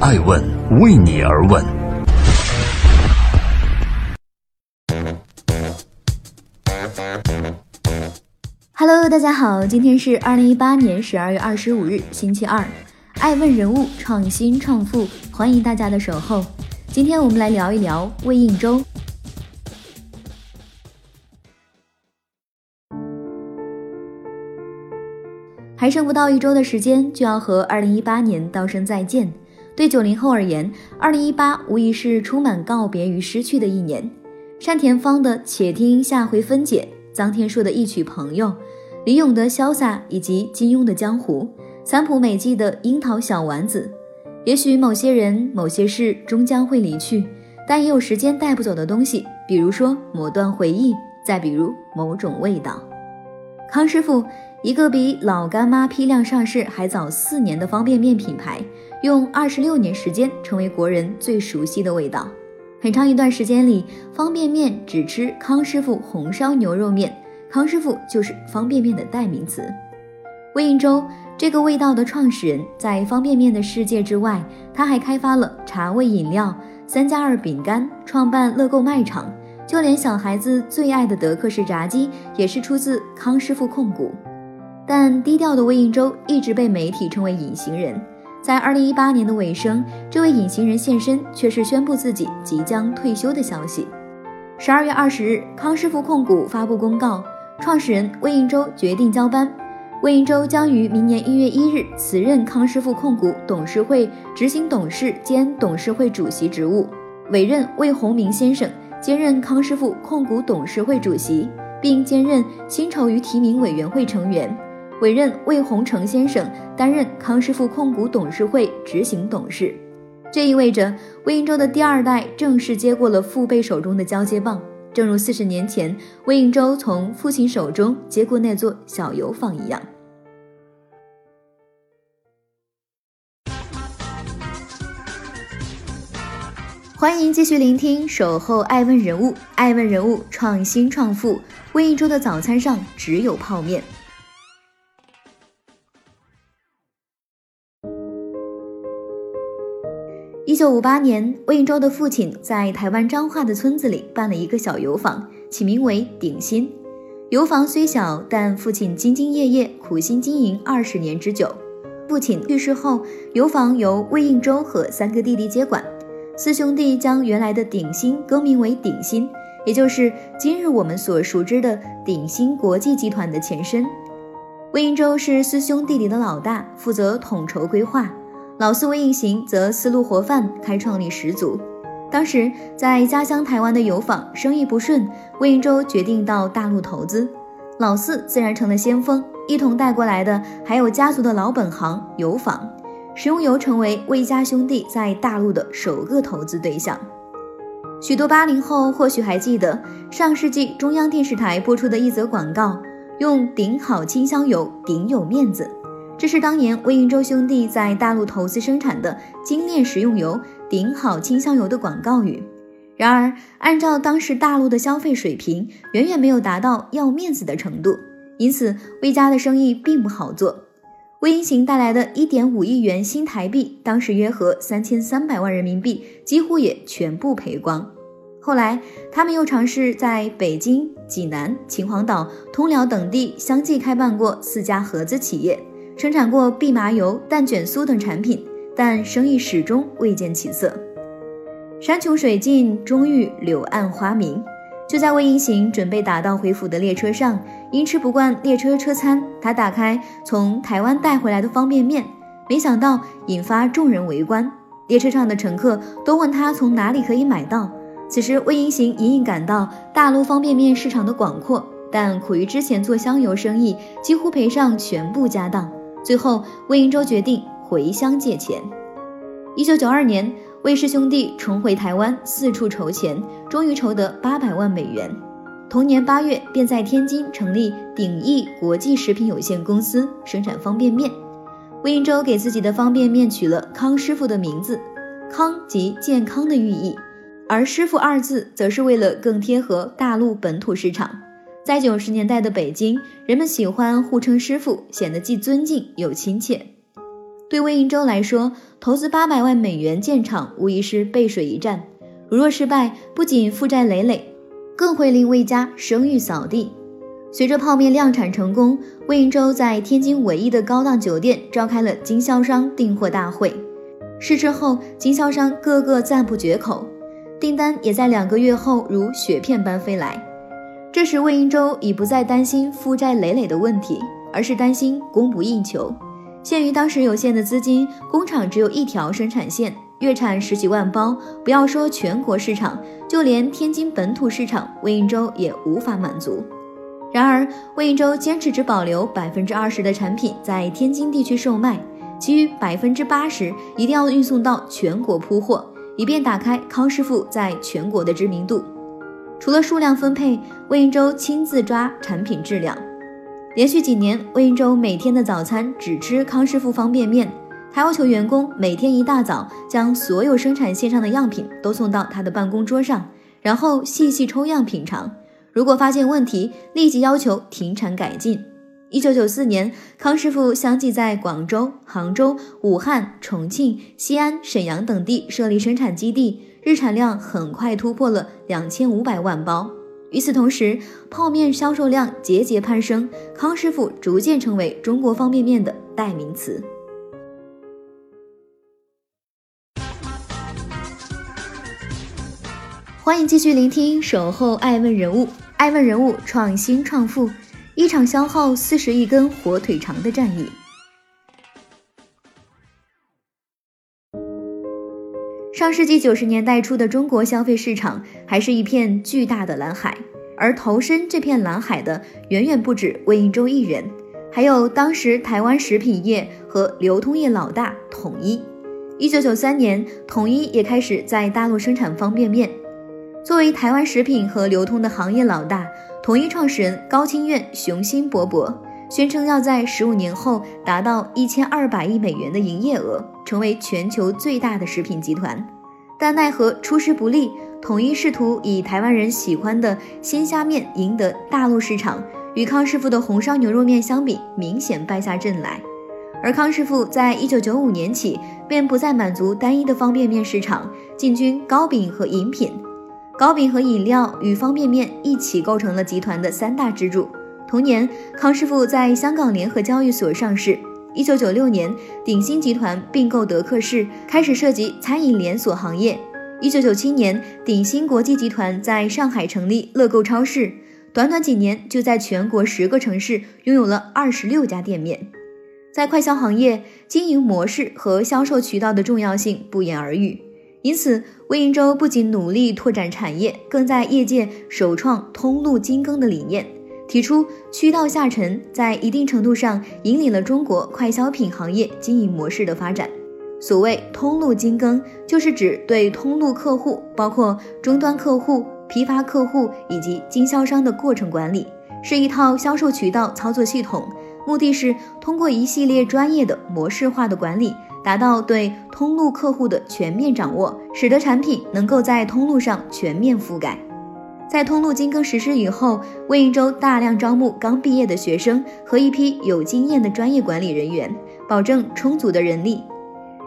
爱问为你而问。Hello，大家好，今天是二零一八年十二月二十五日，星期二。爱问人物创新创富，欢迎大家的守候。今天我们来聊一聊魏应周。还剩不到一周的时间，就要和二零一八年道声再见。对九零后而言，二零一八无疑是充满告别与失去的一年。单田芳的《且听下回分解》，臧天朔的一曲《朋友》，李咏的《潇洒》，以及金庸的《江湖》，三浦美纪的《樱桃小丸子》。也许某些人、某些事终将会离去，但也有时间带不走的东西，比如说某段回忆，再比如某种味道。康师傅。一个比老干妈批量上市还早四年的方便面品牌，用二十六年时间成为国人最熟悉的味道。很长一段时间里，方便面只吃康师傅红烧牛肉面，康师傅就是方便面的代名词。魏应周这个味道的创始人，在方便面的世界之外，他还开发了茶味饮料、三加二饼干，创办乐购卖场，就连小孩子最爱的德克士炸鸡，也是出自康师傅控股。但低调的魏应周一直被媒体称为隐形人，在二零一八年的尾声，这位隐形人现身，却是宣布自己即将退休的消息。十二月二十日，康师傅控股发布公告，创始人魏应周决定交班，魏应周将于明年一月一日辞任康师傅控股董事会执行董事兼董事会主席职务，委任魏宏明先生兼任康师傅控股董事会主席，并兼任薪酬与提名委员会成员。委任魏宏成先生担任康师傅控股董事会执行董事，这意味着魏应周的第二代正式接过了父辈手中的交接棒，正如四十年前魏应周从父亲手中接过那座小油坊一样。欢迎继续聆听《守候爱问人物》，爱问人物创新创富。魏应周的早餐上只有泡面。九五八年，魏应州的父亲在台湾彰化的村子里办了一个小油坊，起名为鼎新。油坊虽小，但父亲兢兢业业，苦心经营二十年之久。父亲去世后，油坊由魏应州和三个弟弟接管。四兄弟将原来的鼎新更名为鼎新，也就是今日我们所熟知的鼎新国际集团的前身。魏应州是四兄弟里的老大，负责统筹规划。老四魏应行则思路活泛，开创力十足。当时在家乡台湾的油坊生意不顺，魏应周决定到大陆投资，老四自然成了先锋。一同带过来的还有家族的老本行油坊，食用油成为魏家兄弟在大陆的首个投资对象。许多八零后或许还记得上世纪中央电视台播出的一则广告，用顶好清香油，顶有面子。这是当年魏应周兄弟在大陆投资生产的精炼食用油顶好清香油的广告语。然而，按照当时大陆的消费水平，远远没有达到要面子的程度，因此魏家的生意并不好做。魏应行带来的一点五亿元新台币，当时约合三千三百万人民币，几乎也全部赔光。后来，他们又尝试在北京、济南、秦皇岛、通辽等地相继开办过四家合资企业。生产过蓖麻油、蛋卷酥等产品，但生意始终未见起色。山穷水尽，终遇柳暗花明。就在魏英行准备打道回府的列车上，因吃不惯列车车餐，他打开从台湾带回来的方便面，没想到引发众人围观。列车上的乘客都问他从哪里可以买到。此时，魏英行隐隐感到大陆方便面市场的广阔，但苦于之前做香油生意几乎赔上全部家当。最后，魏应周决定回乡借钱。一九九二年，魏氏兄弟重回台湾，四处筹钱，终于筹得八百万美元。同年八月，便在天津成立鼎益国际食品有限公司，生产方便面。魏应周给自己的方便面取了“康师傅”的名字，“康”即健康的寓意，而“师傅”二字则是为了更贴合大陆本土市场。在九十年代的北京，人们喜欢互称师傅，显得既尊敬又亲切。对魏应洲来说，投资八百万美元建厂无疑是背水一战。如若失败，不仅负债累累，更会令魏家声誉扫地。随着泡面量产成功，魏应洲在天津唯一的高档酒店召开了经销商订货大会。试吃后，经销商个个赞不绝口，订单也在两个月后如雪片般飞来。这时，魏应州已不再担心负债累累的问题，而是担心供不应求。限于当时有限的资金，工厂只有一条生产线，月产十几万包。不要说全国市场，就连天津本土市场，魏应州也无法满足。然而，魏应州坚持只保留百分之二十的产品在天津地区售卖，其余百分之八十一定要运送到全国铺货，以便打开康师傅在全国的知名度。除了数量分配，魏应洲亲自抓产品质量。连续几年，魏应洲每天的早餐只吃康师傅方便面。他要求员工每天一大早将所有生产线上的样品都送到他的办公桌上，然后细细抽样品尝。如果发现问题，立即要求停产改进。一九九四年，康师傅相继在广州、杭州、武汉、重庆、西安、沈阳等地设立生产基地，日产量很快突破了两千五百万包。与此同时，泡面销售量节节攀升，康师傅逐渐成为中国方便面的代名词。欢迎继续聆听《守候爱问人物》，爱问人物创新创富，一场消耗四十亿根火腿肠的战役。上世纪九十年代初的中国消费市场还是一片巨大的蓝海，而投身这片蓝海的远远不止魏应洲一人，还有当时台湾食品业和流通业老大统一。一九九三年，统一也开始在大陆生产方便面。作为台湾食品和流通的行业老大，统一创始人高清苑雄心勃勃。宣称要在十五年后达到一千二百亿美元的营业额，成为全球最大的食品集团。但奈何出师不利，统一试图以台湾人喜欢的鲜虾面赢得大陆市场，与康师傅的红烧牛肉面相比，明显败下阵来。而康师傅在一九九五年起便不再满足单一的方便面市场，进军糕饼和饮品。糕饼和饮料与方便面一起构成了集团的三大支柱。同年，康师傅在香港联合交易所上市。一九九六年，鼎新集团并购德克士，开始涉及餐饮连锁行业。一九九七年，鼎新国际集团在上海成立乐购超市，短短几年就在全国十个城市拥有了二十六家店面。在快消行业，经营模式和销售渠道的重要性不言而喻。因此，魏应洲不仅努力拓展产业，更在业界首创通路精耕的理念。提出渠道下沉，在一定程度上引领了中国快消品行业经营模式的发展。所谓通路精耕，就是指对通路客户，包括终端客户、批发客户以及经销商的过程管理，是一套销售渠道操作系统。目的是通过一系列专业的模式化的管理，达到对通路客户的全面掌握，使得产品能够在通路上全面覆盖。在通路精耕实施以后，魏应州大量招募刚毕业的学生和一批有经验的专业管理人员，保证充足的人力。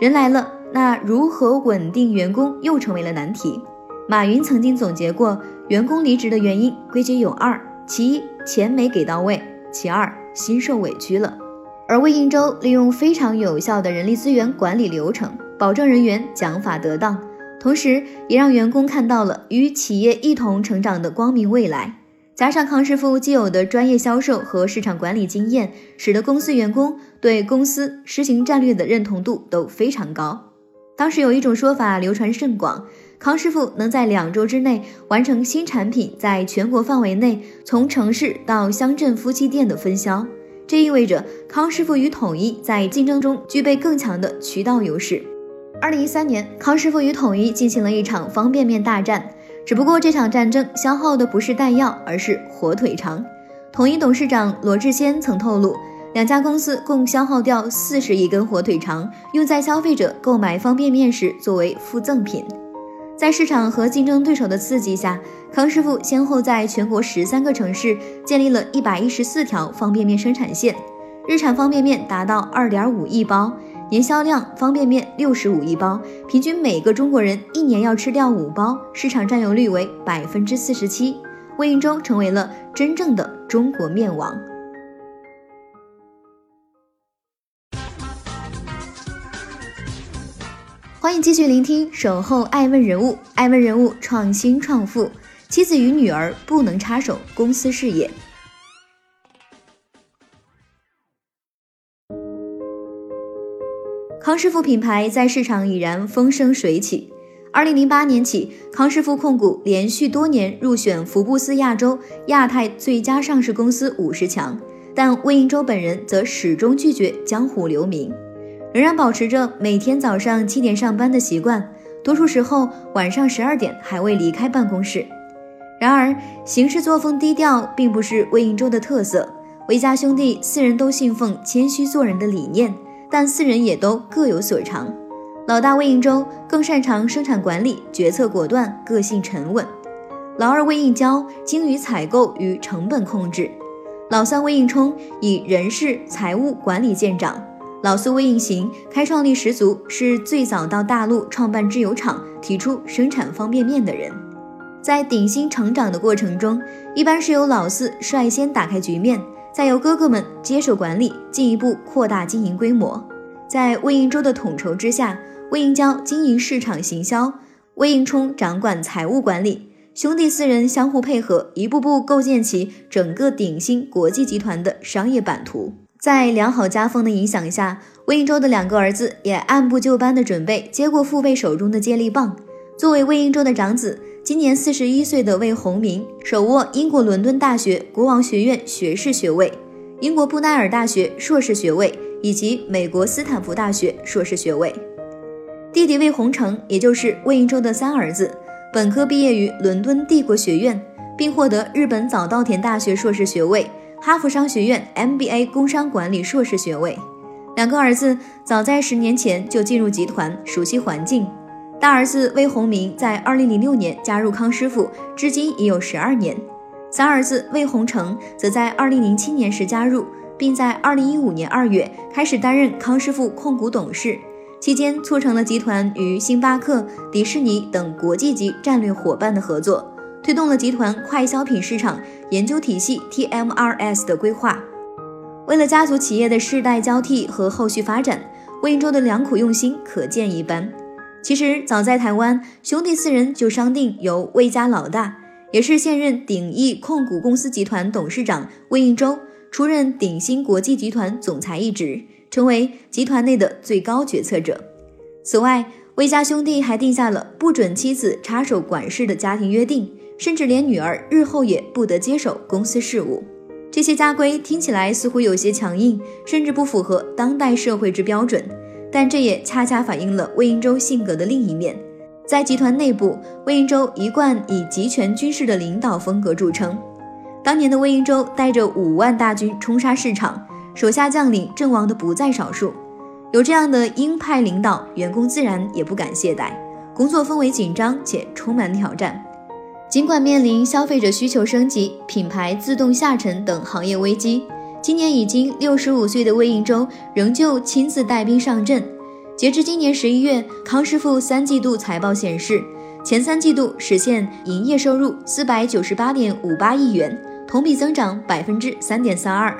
人来了，那如何稳定员工又成为了难题。马云曾经总结过，员工离职的原因归结有二：其一，钱没给到位；其二，心受委屈了。而魏应州利用非常有效的人力资源管理流程，保证人员奖法得当。同时，也让员工看到了与企业一同成长的光明未来。加上康师傅既有的专业销售和市场管理经验，使得公司员工对公司实行战略的认同度都非常高。当时有一种说法流传甚广：康师傅能在两周之内完成新产品在全国范围内从城市到乡镇夫妻店的分销。这意味着康师傅与统一在竞争中具备更强的渠道优势。二零一三年，康师傅与统一进行了一场方便面大战，只不过这场战争消耗的不是弹药，而是火腿肠。统一董事长罗志先曾透露，两家公司共消耗掉四十亿根火腿肠，用在消费者购买方便面时作为附赠品。在市场和竞争对手的刺激下，康师傅先后在全国十三个城市建立了一百一十四条方便面生产线，日产方便面达到二点五亿包。年销量方便面六十五亿包，平均每个中国人一年要吃掉五包，市场占有率为百分之四十七。魏应周成为了真正的中国面王。欢迎继续聆听《守候爱问人物》，爱问人物创新创富，妻子与女儿不能插手公司事业。康师傅品牌在市场已然风生水起。二零零八年起，康师傅控股连续多年入选福布斯亚洲、亚太最佳上市公司五十强，但魏应洲本人则始终拒绝江湖留名，仍然保持着每天早上七点上班的习惯，多数时候晚上十二点还未离开办公室。然而，行事作风低调并不是魏应洲的特色。魏家兄弟四人都信奉谦虚做人的理念。但四人也都各有所长，老大魏应洲更擅长生产管理，决策果断，个性沉稳；老二魏应娇精于采购与成本控制；老三魏应冲以人事、财务管理见长；老四魏应行开创力十足，是最早到大陆创办制油厂，提出生产方便面的人。在鼎新成长的过程中，一般是由老四率先打开局面。再由哥哥们接手管理，进一步扩大经营规模。在魏应洲的统筹之下，魏应娇经营市场行销，魏应冲掌管财务管理，兄弟四人相互配合，一步步构建起整个鼎新国际集团的商业版图。在良好家风的影响下，魏应洲的两个儿子也按部就班地准备接过父辈手中的接力棒。作为魏应洲的长子。今年四十一岁的魏宏明手握英国伦敦大学国王学院学士学位、英国布奈尔大学硕士学位以及美国斯坦福大学硕士学位。弟弟魏宏成，也就是魏应洲的三儿子，本科毕业于伦敦帝国学院，并获得日本早稻田大学硕士学位、哈佛商学院 MBA 工商管理硕士学位。两个儿子早在十年前就进入集团，熟悉环境。大儿子魏宏明在二零零六年加入康师傅，至今已有十二年。三儿子魏宏成则在二零零七年时加入，并在二零一五年二月开始担任康师傅控股董事，期间促成了集团与星巴克、迪士尼等国际级战略伙伴的合作，推动了集团快消品市场研究体系 TMRS 的规划。为了家族企业的世代交替和后续发展，魏应洲的良苦用心可见一斑。其实早在台湾，兄弟四人就商定由魏家老大，也是现任鼎益控股公司集团董事长魏应洲出任鼎新国际集团总裁一职，成为集团内的最高决策者。此外，魏家兄弟还定下了不准妻子插手管事的家庭约定，甚至连女儿日后也不得接手公司事务。这些家规听起来似乎有些强硬，甚至不符合当代社会之标准。但这也恰恰反映了魏应洲性格的另一面。在集团内部，魏应洲一贯以集权军事的领导风格著称。当年的魏应洲带着五万大军冲杀市场，手下将领阵亡的不在少数。有这样的鹰派领导，员工自然也不敢懈怠，工作氛围紧张且充满挑战。尽管面临消费者需求升级、品牌自动下沉等行业危机。今年已经六十五岁的魏应洲仍旧亲自带兵上阵。截至今年十一月，康师傅三季度财报显示，前三季度实现营业收入四百九十八点五八亿元，同比增长百分之三点三二；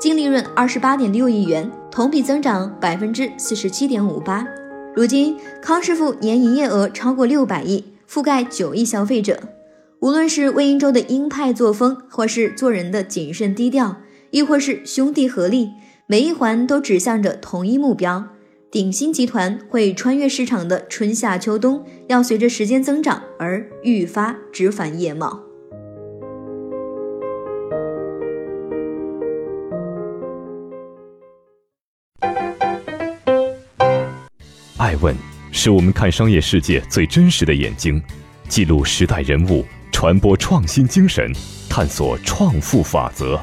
净利润二十八点六亿元，同比增长百分之四十七点五八。如今，康师傅年营业额超过六百亿，覆盖九亿消费者。无论是魏应洲的鹰派作风，或是做人的谨慎低调。亦或是兄弟合力，每一环都指向着同一目标。鼎新集团会穿越市场的春夏秋冬，要随着时间增长而愈发枝繁叶茂。爱问是我们看商业世界最真实的眼睛，记录时代人物，传播创新精神，探索创富法则。